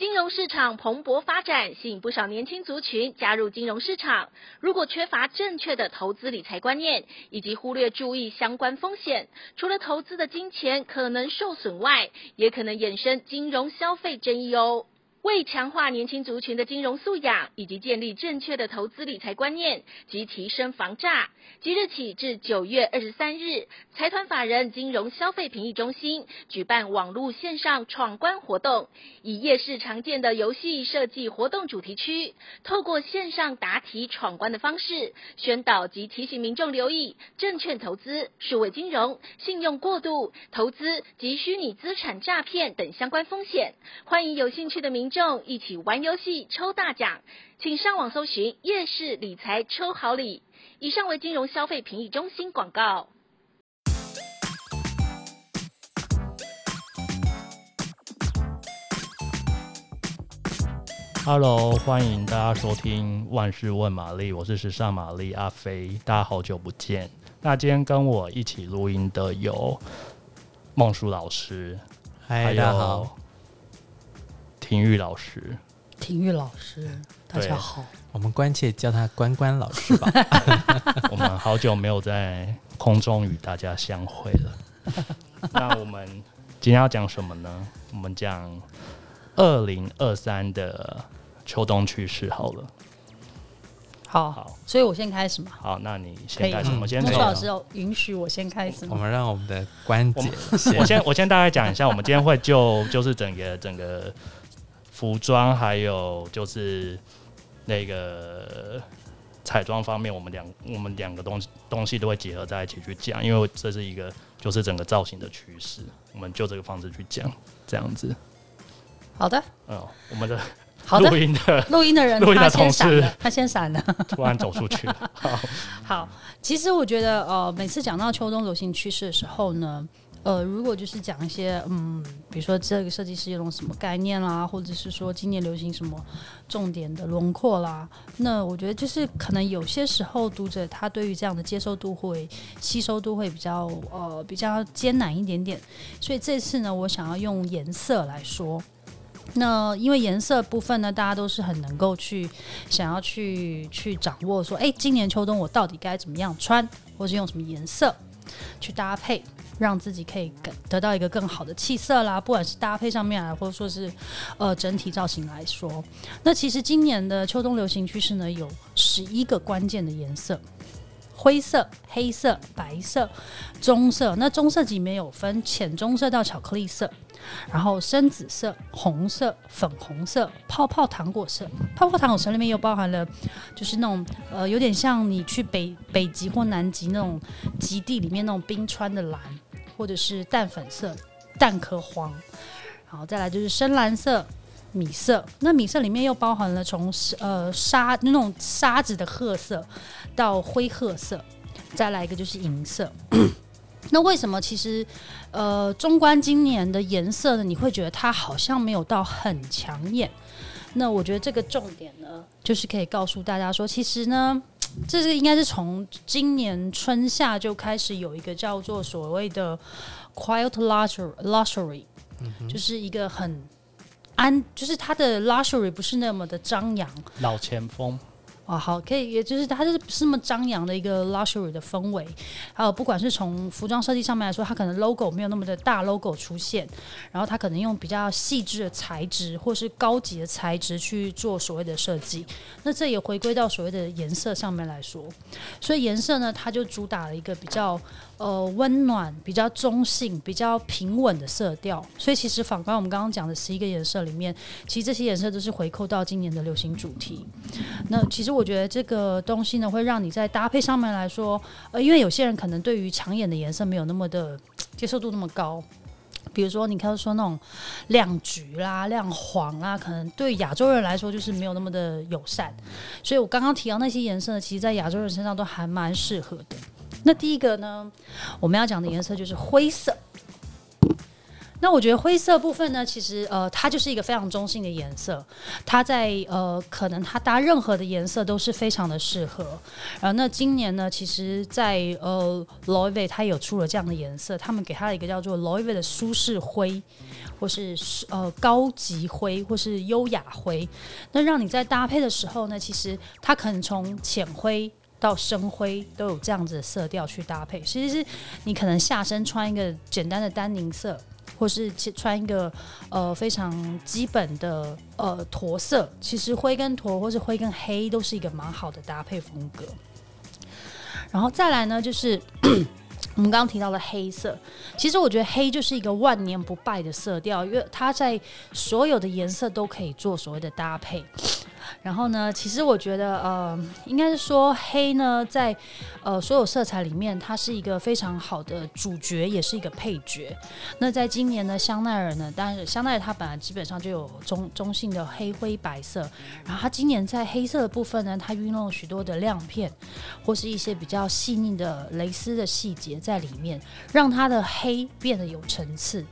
金融市场蓬勃发展，吸引不少年轻族群加入金融市场。如果缺乏正确的投资理财观念，以及忽略注意相关风险，除了投资的金钱可能受损外，也可能衍生金融消费争议哦。为强化年轻族群的金融素养，以及建立正确的投资理财观念及提升防诈，即日起至九月二十三日，财团法人金融消费评议中心举办网络线上闯关活动，以夜市常见的游戏设计活动主题区，透过线上答题闯关的方式，宣导及提醒民众留意证券投资、数位金融、信用过度投资及虚拟资产诈骗等相关风险。欢迎有兴趣的民众一起玩游戏抽大奖，请上网搜寻“夜市理财抽好礼”。以上为金融消费评议中心广告。Hello，欢迎大家收听《万事问玛丽》，我是时尚玛丽阿飞，大家好久不见。那今天跟我一起录音的有孟叔老师，嗨，大家好。廷玉老师，体育老师，大家好。我们关切叫他关关老师吧。我们好久没有在空中与大家相会了。那我们今天要讲什么呢？我们讲二零二三的秋冬趋势好了。好，好，所以我先开始嘛。好，那你先开始。我先。孟书老师允许我先开始吗？我们让我们的关姐我，我先我先大概讲一下，我们今天会就就是整个整个。服装还有就是那个彩妆方面，我们两我们两个东西东西都会结合在一起去讲，因为这是一个就是整个造型的趋势，我们就这个方式去讲，这样子。好的。嗯，我们的录音的录音的人，录音的同事，他先闪了，突然走出去。好，好，其实我觉得呃，每次讲到秋冬流行趋势的时候呢。呃，如果就是讲一些，嗯，比如说这个设计师用什么概念啦，或者是说今年流行什么重点的轮廓啦，那我觉得就是可能有些时候读者他对于这样的接受度会吸收度会比较呃比较艰难一点点，所以这次呢，我想要用颜色来说，那因为颜色部分呢，大家都是很能够去想要去去掌握说，哎，今年秋冬我到底该怎么样穿，或是用什么颜色去搭配。让自己可以更得到一个更好的气色啦，不管是搭配上面啊，或者说是呃整体造型来说，那其实今年的秋冬流行趋势呢，有十一个关键的颜色。灰色、黑色、白色、棕色，那棕色里面有分浅棕色到巧克力色，然后深紫色、红色、粉红色、泡泡糖果色。泡泡糖果色里面又包含了，就是那种呃，有点像你去北北极或南极那种极地里面那种冰川的蓝，或者是淡粉色、蛋壳黄，然后再来就是深蓝色。米色，那米色里面又包含了从呃沙那种沙子的褐色到灰褐色，再来一个就是银色。那为什么其实呃纵观今年的颜色呢？你会觉得它好像没有到很抢眼？那我觉得这个重点呢，就是可以告诉大家说，其实呢，这是应该是从今年春夏就开始有一个叫做所谓的 quiet luxury，luxury，就是一个很。安，就是它的 luxury 不是那么的张扬，老前锋。哦，好，可以，也就是它就是不是么张扬的一个 luxury 的氛围。还有，不管是从服装设计上面来说，它可能 logo 没有那么的大 logo 出现，然后它可能用比较细致的材质或是高级的材质去做所谓的设计。那这也回归到所谓的颜色上面来说，所以颜色呢，它就主打了一个比较。呃，温暖、比较中性、比较平稳的色调，所以其实反观我们刚刚讲的十一个颜色里面，其实这些颜色都是回扣到今年的流行主题。那其实我觉得这个东西呢，会让你在搭配上面来说，呃，因为有些人可能对于抢眼的颜色没有那么的接受度那么高，比如说你看说那种亮橘啦、亮黄啦，可能对亚洲人来说就是没有那么的友善。所以我刚刚提到那些颜色，其实在亚洲人身上都还蛮适合的。那第一个呢，我们要讲的颜色就是灰色。那我觉得灰色部分呢，其实呃，它就是一个非常中性的颜色，它在呃，可能它搭任何的颜色都是非常的适合。然后那今年呢，其实在呃，Loewe 它有出了这样的颜色，他们给它一个叫做 Loewe 的舒适灰，或是呃高级灰，或是优雅灰。那让你在搭配的时候呢，其实它可能从浅灰到深灰都有这样子的色调去搭配。其实是你可能下身穿一个简单的丹宁色。或是穿一个呃非常基本的呃驼色，其实灰跟驼或是灰跟黑都是一个蛮好的搭配风格。然后再来呢，就是 我们刚刚提到的黑色，其实我觉得黑就是一个万年不败的色调，因为它在所有的颜色都可以做所谓的搭配。然后呢，其实我觉得，呃，应该是说黑呢，在呃所有色彩里面，它是一个非常好的主角，也是一个配角。那在今年呢，香奈儿呢，当然香奈儿它本来基本上就有中中性的黑灰白色，然后它今年在黑色的部分呢，它运用了许多的亮片，或是一些比较细腻的蕾丝的细节在里面，让它的黑变得有层次。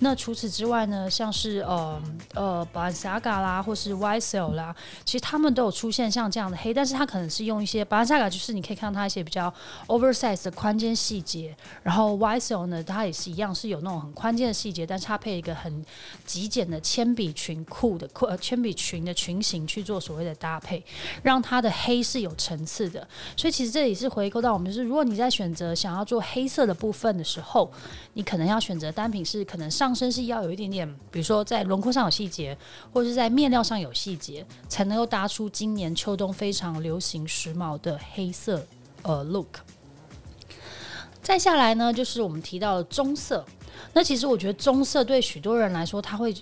那除此之外呢，像是呃呃 Balenciaga 啦，或是 YSL 啦。其实他们都有出现像这样的黑，但是它可能是用一些巴塞尔就是你可以看到它一些比较 oversize 的宽肩细节，然后 YSL 呢，它也是一样是有那种很宽肩的细节，但是它配一个很极简的铅笔裙裤的裤，呃，铅笔裙的裙型去做所谓的搭配，让它的黑是有层次的。所以其实这里是回扣到我们，就是如果你在选择想要做黑色的部分的时候，你可能要选择单品是可能上身是要有一点点，比如说在轮廓上有细节，或者是在面料上有细节，才能够搭出今年秋冬非常流行时髦的黑色呃 look。再下来呢，就是我们提到的棕色。那其实我觉得棕色对许多人来说，它会。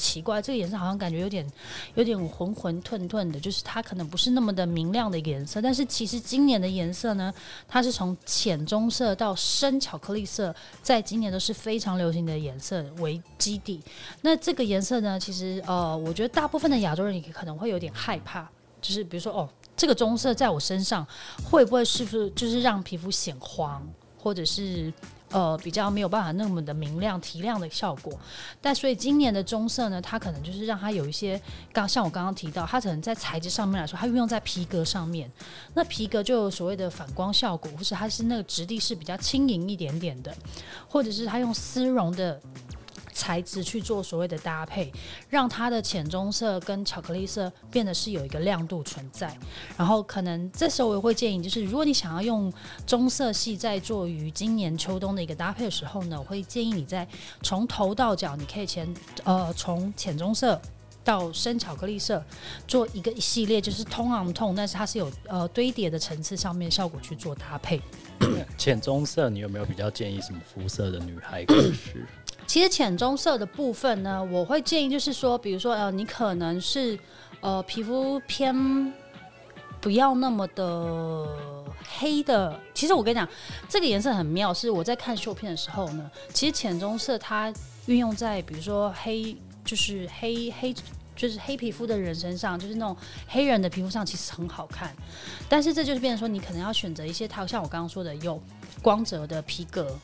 奇怪，这个颜色好像感觉有点有点浑浑沌沌的，就是它可能不是那么的明亮的颜色。但是其实今年的颜色呢，它是从浅棕色到深巧克力色，在今年都是非常流行的颜色为基底。那这个颜色呢，其实呃，我觉得大部分的亚洲人也可能会有点害怕，就是比如说哦，这个棕色在我身上会不会是不是就是让皮肤显黄，或者是？呃，比较没有办法那么的明亮提亮的效果，但所以今年的棕色呢，它可能就是让它有一些刚像我刚刚提到，它可能在材质上面来说，它运用在皮革上面，那皮革就所谓的反光效果，或是它是那个质地是比较轻盈一点点的，或者是它用丝绒的。材质去做所谓的搭配，让它的浅棕色跟巧克力色变得是有一个亮度存在。然后可能这时候我也会建议，就是如果你想要用棕色系在做于今年秋冬的一个搭配的时候呢，我会建议你在从头到脚，你可以前呃从浅棕色到深巧克力色做一个一系列，就是 tone on tone，但是它是有呃堆叠的层次上面效果去做搭配。浅棕色你有没有比较建议什么肤色的女孩可以试？其实浅棕色的部分呢，我会建议就是说，比如说呃，你可能是呃皮肤偏不要那么的黑的。其实我跟你讲，这个颜色很妙，是我在看秀片的时候呢，其实浅棕色它运用在比如说黑，就是黑黑就是黑皮肤的人身上，就是那种黑人的皮肤上，其实很好看。但是这就是变成说，你可能要选择一些它像我刚刚说的有光泽的皮革。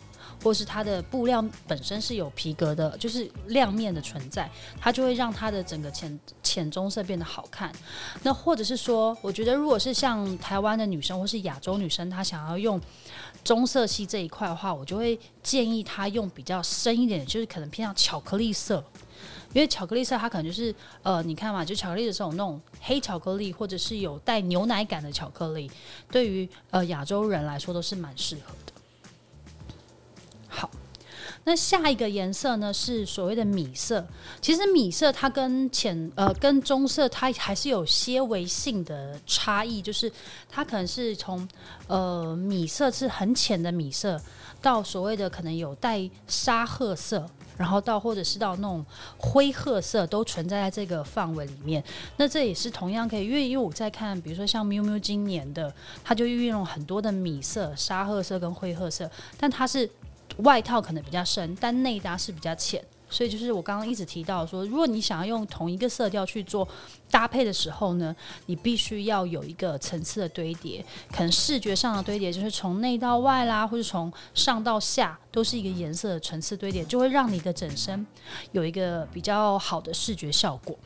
或是它的布料本身是有皮革的，就是亮面的存在，它就会让它的整个浅浅棕色变得好看。那或者是说，我觉得如果是像台湾的女生或是亚洲女生，她想要用棕色系这一块的话，我就会建议她用比较深一点，就是可能偏向巧克力色，因为巧克力色它可能就是呃，你看嘛，就巧克力的时候那种黑巧克力，或者是有带牛奶感的巧克力，对于呃亚洲人来说都是蛮适合的。那下一个颜色呢，是所谓的米色。其实米色它跟浅呃跟棕色它还是有些微性的差异，就是它可能是从呃米色是很浅的米色，到所谓的可能有带沙褐色，然后到或者是到那种灰褐色，都存在在这个范围里面。那这也是同样可以，因为因为我在看，比如说像 Miu Miu 今年的，它就运用很多的米色、沙褐色跟灰褐色，但它是。外套可能比较深，但内搭是比较浅，所以就是我刚刚一直提到说，如果你想要用同一个色调去做搭配的时候呢，你必须要有一个层次的堆叠，可能视觉上的堆叠就是从内到外啦，或者从上到下都是一个颜色的层次堆叠，就会让你的整身有一个比较好的视觉效果。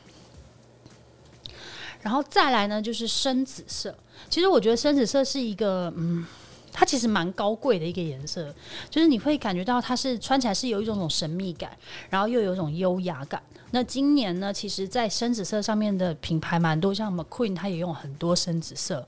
然后再来呢，就是深紫色。其实我觉得深紫色是一个，嗯，它其实蛮高贵的一个颜色，就是你会感觉到它是穿起来是有一种种神秘感，然后又有一种优雅感。那今年呢，其实，在深紫色上面的品牌蛮多，像 McQueen 它也用很多深紫色，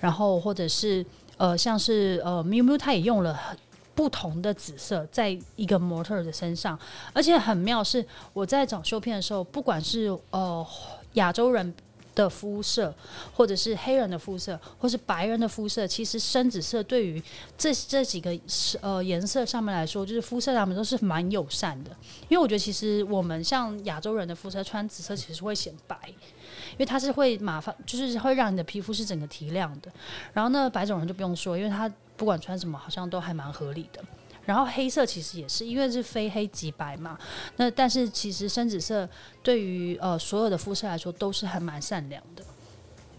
然后或者是呃，像是呃 Miu Miu 它也用了很不同的紫色，在一个模特的身上，而且很妙是，我在找修片的时候，不管是呃亚洲人。的肤色，或者是黑人的肤色，或是白人的肤色，其实深紫色对于这这几个呃颜色上面来说，就是肤色上面都是蛮友善的。因为我觉得其实我们像亚洲人的肤色穿紫色其实会显白，因为它是会麻烦，就是会让你的皮肤是整个提亮的。然后呢，白种人就不用说，因为他不管穿什么好像都还蛮合理的。然后黑色其实也是，因为是非黑即白嘛。那但是其实深紫色对于呃所有的肤色来说都是还蛮善良的，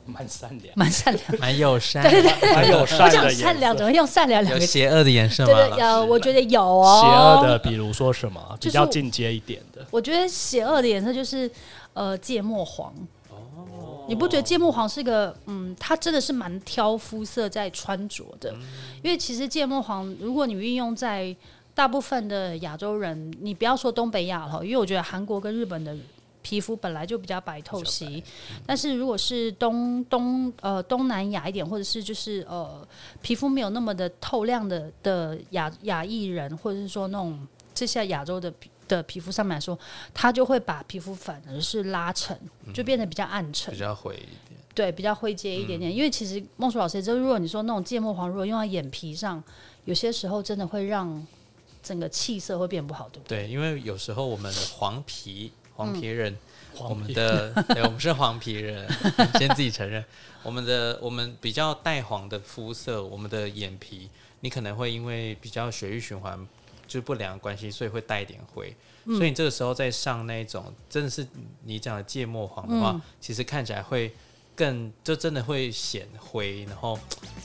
蛮善良，蛮善良，蛮友善，对对对，蛮友善。我讲善良怎么用善良两个邪恶的颜色吗？对对，有，我觉得有哦。邪恶的，比如说什么？比较进阶一点的。我觉得邪恶的颜色就是呃芥末黄。你不觉得芥末黄是一个嗯，它真的是蛮挑肤色在穿着的，因为其实芥末黄，如果你运用在大部分的亚洲人，你不要说东北亚了，因为我觉得韩国跟日本的皮肤本来就比较白透皙，但是如果是东东呃东南亚一点，或者是就是呃皮肤没有那么的透亮的的亚亚裔人，或者是说那种这些亚洲的。的皮肤上面来说，它就会把皮肤反而是拉沉，就变得比较暗沉，比较灰一点。对，比较灰阶一点点。嗯、因为其实孟叔老师也知道，如果你说那种芥末黄，如果用在眼皮上，有些时候真的会让整个气色会变不好，对不对？对，因为有时候我们的黄皮黄皮人，嗯、我们的 对，我们是黄皮人，先自己承认，我们的我们比较带黄的肤色，我们的眼皮，你可能会因为比较血液循环。就是不良的关系，所以会带一点灰。嗯、所以你这个时候再上那种，真的是你讲的芥末黄的话，嗯、其实看起来会更，就真的会显灰，然后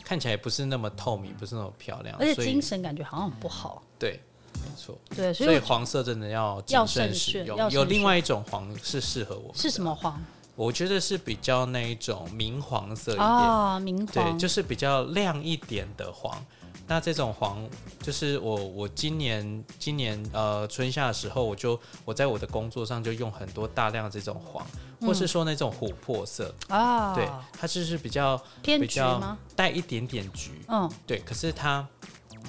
看起来不是那么透明，不是那么漂亮，而且精神感觉好像很不好。对，没错。对，所以黄色真的要谨慎使用。有另外一种黄是适合我们，是什么黄？我觉得是比较那一种明黄色一点啊，明黄，对，就是比较亮一点的黄。那这种黄，就是我我今年今年呃春夏的时候，我就我在我的工作上就用很多大量的这种黄，嗯、或是说那种琥珀色。啊，对，它就是比较偏比较带一点点橘，嗯，对，可是它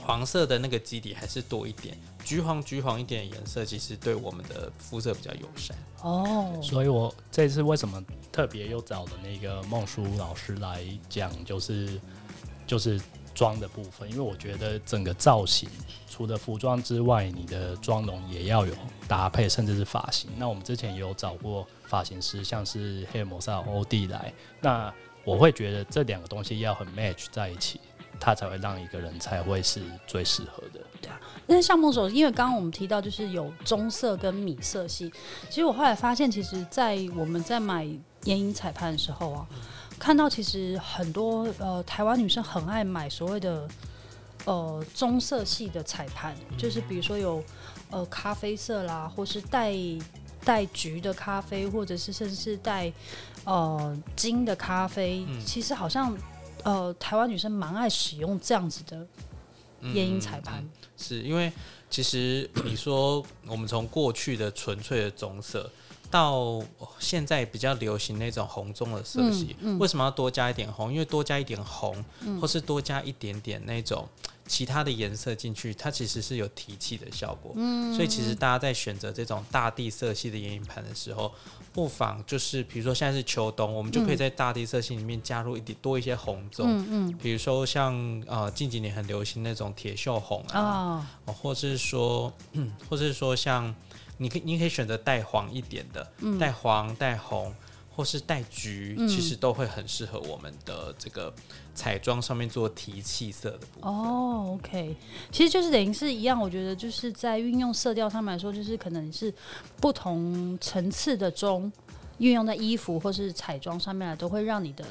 黄色的那个基底还是多一点，橘黄橘黄一点的颜色，其实对我们的肤色比较友善。哦。所以我这次为什么特别又找了那个孟叔老师来讲，就是就是。妆的部分，因为我觉得整个造型除了服装之外，你的妆容也要有搭配，甚至是发型。那我们之前也有找过发型师，像是黑人摩萨欧弟来。那我会觉得这两个东西要很 match 在一起，它才会让一个人才会是最适合的。对啊，那像孟总，因为刚刚我们提到就是有棕色跟米色系，其实我后来发现，其实，在我们在买眼影彩盘的时候啊。看到其实很多呃台湾女生很爱买所谓的呃棕色系的彩盘，就是比如说有呃咖啡色啦，或是带带橘的咖啡，或者是甚至是带呃金的咖啡。嗯、其实好像呃台湾女生蛮爱使用这样子的眼影彩盘，是因为其实你说 我们从过去的纯粹的棕色。到现在比较流行那种红棕的色系，嗯嗯、为什么要多加一点红？因为多加一点红，嗯、或是多加一点点那种其他的颜色进去，它其实是有提气的效果。嗯、所以其实大家在选择这种大地色系的眼影盘的时候，不妨就是比如说现在是秋冬，我们就可以在大地色系里面加入一点多一些红棕。嗯嗯、比如说像呃近几年很流行那种铁锈红啊，哦、或者是说，嗯，或者是说像。你可以，你可以选择带黄一点的，带、嗯、黄带红，或是带橘，嗯其实都会很适合我们的这个彩妆上面做提气色的部分。哦，OK，其实就是等于是一样，我觉得就是在运用色调上面来说，就是可能是不同层次的妆。运用在衣服或是彩妆上面来，都会让你的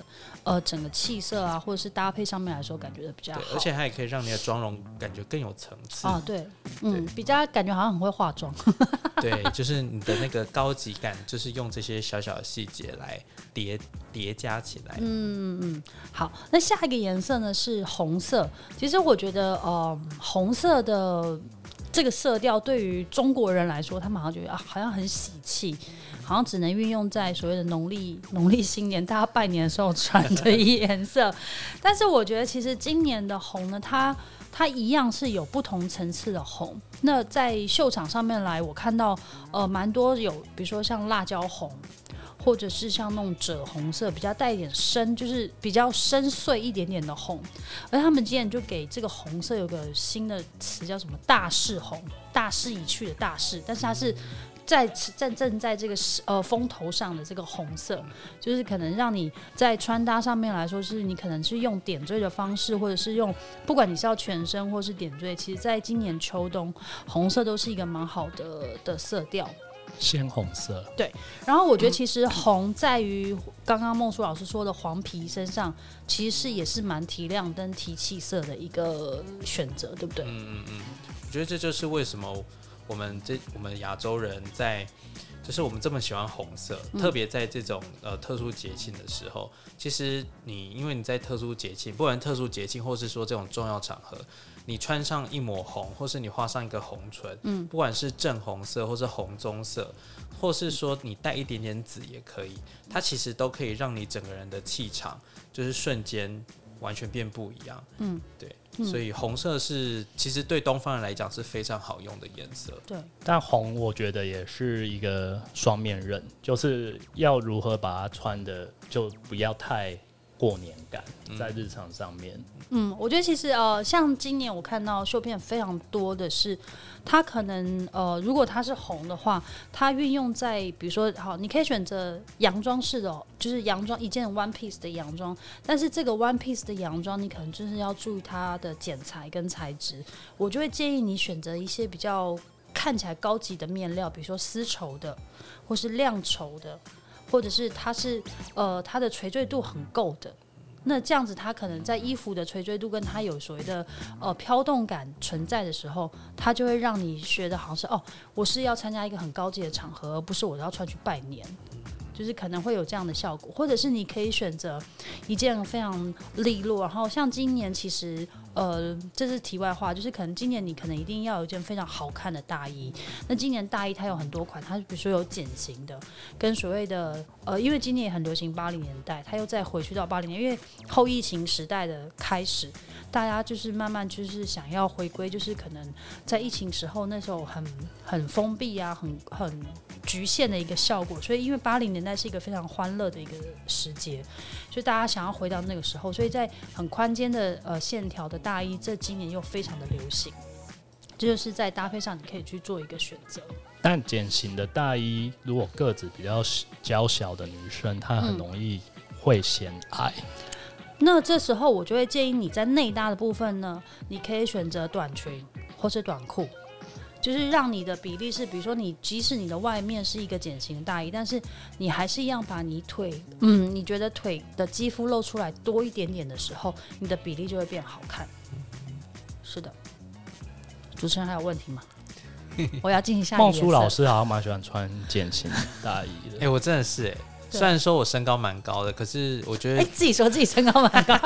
呃整个气色啊，或者是搭配上面来说，感觉的比较好。对，而且它也可以让你的妆容感觉更有层次。啊，对，嗯，比较感觉好像很会化妆。对，就是你的那个高级感，就是用这些小小的细节来叠叠加起来。嗯嗯，好，那下一个颜色呢是红色。其实我觉得，呃，红色的这个色调对于中国人来说，他们好像觉得啊，好像很喜气。好像只能运用在所谓的农历农历新年大家拜年的时候穿的颜色，但是我觉得其实今年的红呢，它它一样是有不同层次的红。那在秀场上面来，我看到呃蛮多有，比如说像辣椒红，或者是像那种赭红色，比较带一点深，就是比较深邃一点点的红。而他们今年就给这个红色有个新的词叫什么“大势红”，大势已去的大势，但是它是。在正正在这个呃风头上的这个红色，就是可能让你在穿搭上面来说，是你可能是用点缀的方式，或者是用不管你是要全身或是点缀，其实在今年秋冬，红色都是一个蛮好的的色调。鲜红色，对。然后我觉得其实红在于刚刚孟书老师说的黄皮身上，其实是也是蛮提亮跟提气色的一个选择，对不对？嗯嗯嗯，我觉得这就是为什么。我们这我们亚洲人在，就是我们这么喜欢红色，嗯、特别在这种呃特殊节庆的时候，其实你因为你在特殊节庆，不管特殊节庆或是说这种重要场合，你穿上一抹红，或是你画上一个红唇，嗯，不管是正红色或是红棕色，或是说你带一点点紫也可以，它其实都可以让你整个人的气场就是瞬间完全变不一样，嗯，对。所以红色是其实对东方人来讲是非常好用的颜色。对，但红我觉得也是一个双面刃，就是要如何把它穿的就不要太过年感，在日常上面。嗯，我觉得其实呃，像今年我看到绣片非常多的是。它可能呃，如果它是红的话，它运用在比如说，好，你可以选择洋装式的，就是洋装一件 one piece 的洋装。但是这个 one piece 的洋装，你可能就是要注意它的剪裁跟材质。我就会建议你选择一些比较看起来高级的面料，比如说丝绸的，或是亮绸的，或者是它是呃它的垂坠度很够的。那这样子，它可能在衣服的垂坠度跟它有所谓的呃飘动感存在的时候，它就会让你觉得好像是哦，我是要参加一个很高级的场合，而不是我要穿去拜年。就是可能会有这样的效果，或者是你可以选择一件非常利落，然后像今年其实呃，这是题外话，就是可能今年你可能一定要有一件非常好看的大衣。那今年大衣它有很多款，它比如说有减型的，跟所谓的呃，因为今年也很流行八零年代，它又再回去到八零年，因为后疫情时代的开始，大家就是慢慢就是想要回归，就是可能在疫情时候那时候很很封闭啊，很很局限的一个效果，所以因为八零年。代是一个非常欢乐的一个时节，所以大家想要回到那个时候，所以在很宽肩的呃线条的大衣，这今年又非常的流行，这就是在搭配上你可以去做一个选择。但茧型的大衣，如果个子比较娇小的女生，她很容易会显矮。嗯。那这时候我就会建议你在内搭的部分呢，你可以选择短裙或是短裤。就是让你的比例是，比如说你即使你的外面是一个减型大衣，但是你还是一样把你腿，嗯，你觉得腿的肌肤露出来多一点点的时候，你的比例就会变好看。是的，主持人还有问题吗？我要进行下一个。孟书老师好像蛮喜欢穿减型大衣的。哎、欸，我真的是哎、欸，虽然说我身高蛮高的，可是我觉得，哎、欸，自己说自己身高蛮高。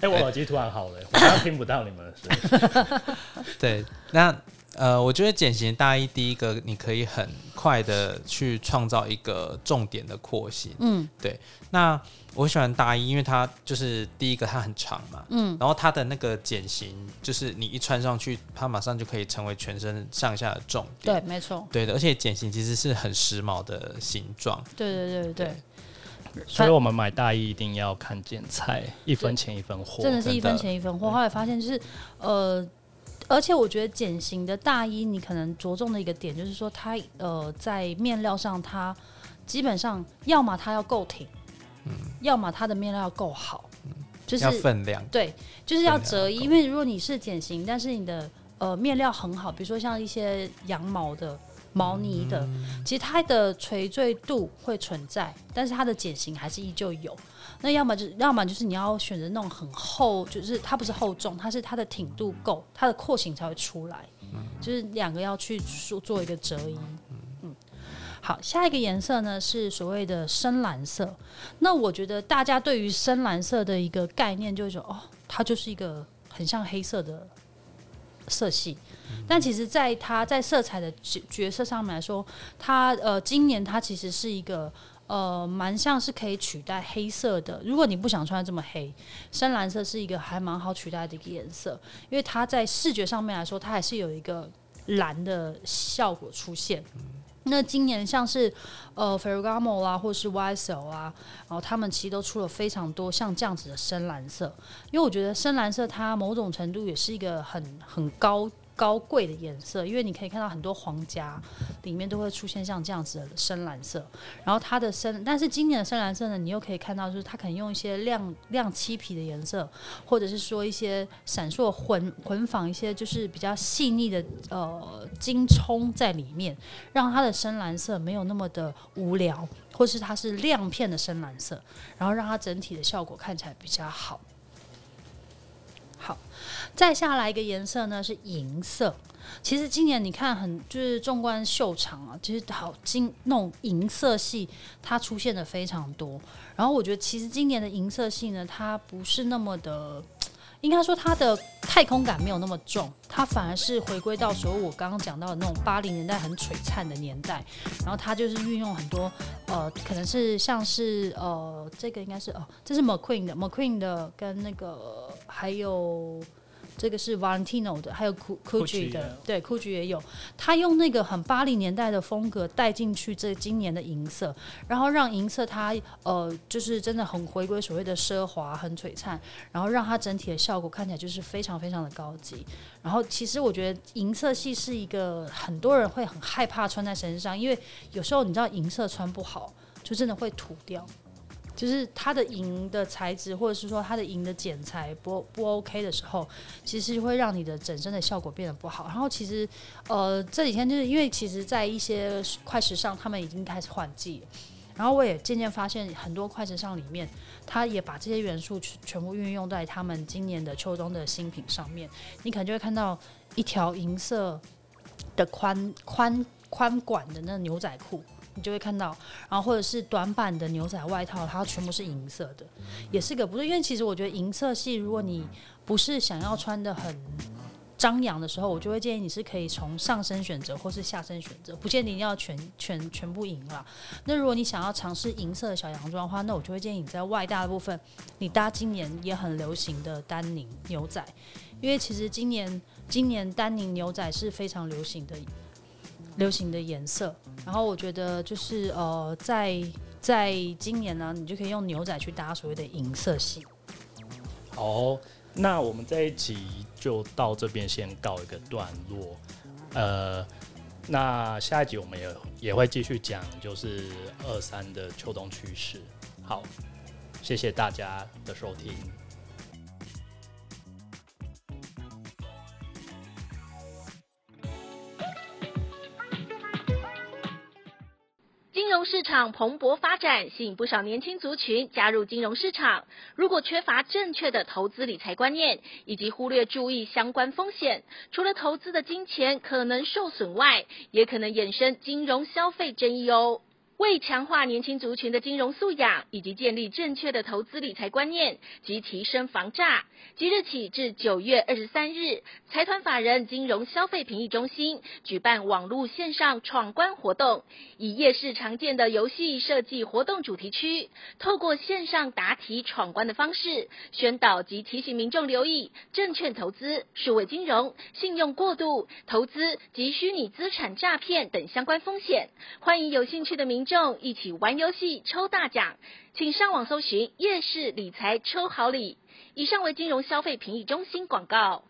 哎、欸，我耳机突然好了，我刚刚听不到你们的声音。对，那呃，我觉得减型大衣第一个，你可以很快的去创造一个重点的廓形。嗯，对。那我喜欢大衣，因为它就是第一个它很长嘛。嗯。然后它的那个减型，就是你一穿上去，它马上就可以成为全身上下的重点。对，没错。对的，而且减型其实是很时髦的形状。对对对对。对所以我们买大衣一定要看剪裁，一分钱一分货，真的是一分钱一分货。后来发现就是，呃，而且我觉得剪型的大衣，你可能着重的一个点就是说它，它呃在面料上它基本上要么它要够挺，嗯，要么它的面料要够好，嗯，就是要分量，对，就是要折衣。因为如果你是剪型，但是你的呃面料很好，比如说像一些羊毛的。毛呢的，其实它的垂坠度会存在，但是它的剪型还是依旧有。那要么就是要么就是你要选择那种很厚，就是它不是厚重，它是它的挺度够，它的廓形才会出来。就是两个要去做做一个折衣。嗯，好，下一个颜色呢是所谓的深蓝色。那我觉得大家对于深蓝色的一个概念就是说，哦，它就是一个很像黑色的色系。但其实，在它在色彩的角角色上面来说，它呃，今年它其实是一个呃，蛮像是可以取代黑色的。如果你不想穿这么黑，深蓝色是一个还蛮好取代的一个颜色，因为它在视觉上面来说，它还是有一个蓝的效果出现。那今年像是呃 Ferragamo 啦，或是 YSL 啊，然后他们其实都出了非常多像这样子的深蓝色，因为我觉得深蓝色它某种程度也是一个很很高。高贵的颜色，因为你可以看到很多皇家里面都会出现像这样子的深蓝色，然后它的深，但是今年的深蓝色呢，你又可以看到就是它可能用一些亮亮漆皮的颜色，或者是说一些闪烁混混纺一些就是比较细腻的呃金葱在里面，让它的深蓝色没有那么的无聊，或是它是亮片的深蓝色，然后让它整体的效果看起来比较。好，再下来一个颜色呢是银色。其实今年你看很就是纵观秀场啊，其实好金那种银色系它出现的非常多。然后我觉得其实今年的银色系呢，它不是那么的。应该说它的太空感没有那么重，它反而是回归到所谓我刚刚讲到的那种八零年代很璀璨的年代，然后它就是运用很多呃，可能是像是呃，这个应该是哦，这是 McQueen 的 McQueen 的跟那个还有。这个是 Valentino 的，还有 Gucci 的，对，Gucci 也有。他用那个很八零年代的风格带进去这今年的银色，然后让银色它呃就是真的很回归所谓的奢华、很璀璨，然后让它整体的效果看起来就是非常非常的高级。然后其实我觉得银色系是一个很多人会很害怕穿在身上，因为有时候你知道银色穿不好，就真的会土掉。就是它的银的材质，或者是说它的银的剪裁不不 OK 的时候，其实会让你的整身的效果变得不好。然后其实，呃，这几天就是因为其实，在一些快时尚，他们已经开始换季。然后我也渐渐发现，很多快时尚里面，它也把这些元素全全部运用在他们今年的秋冬的新品上面。你可能就会看到一条银色的宽宽宽管的那牛仔裤。你就会看到，然后或者是短版的牛仔外套，它全部是银色的，也是个不对。因为其实我觉得银色系，如果你不是想要穿得很张扬的时候，我就会建议你是可以从上身选择或是下身选择，不见得一定要全全全部银了。那如果你想要尝试银色的小洋装的话，那我就会建议你在外搭的部分，你搭今年也很流行的丹宁牛仔，因为其实今年今年丹宁牛仔是非常流行的。流行的颜色，然后我觉得就是呃，在在今年呢，你就可以用牛仔去搭所谓的银色系。好，那我们这一集就到这边先告一个段落。呃，那下一集我们也也会继续讲，就是二三的秋冬趋势。好，谢谢大家的收听。市场蓬勃发展，吸引不少年轻族群加入金融市场。如果缺乏正确的投资理财观念，以及忽略注意相关风险，除了投资的金钱可能受损外，也可能衍生金融消费争议哦。为强化年轻族群的金融素养，以及建立正确的投资理财观念及提升防诈，即日起至九月二十三日，财团法人金融消费评议中心举办网络线上闯关活动，以夜市常见的游戏设计活动主题区，透过线上答题闯关的方式，宣导及提醒民众留意证券投资、数位金融、信用过度投资及虚拟资产诈骗等相关风险。欢迎有兴趣的民众一起玩游戏抽大奖，请上网搜寻“夜市理财抽好礼”。以上为金融消费评议中心广告。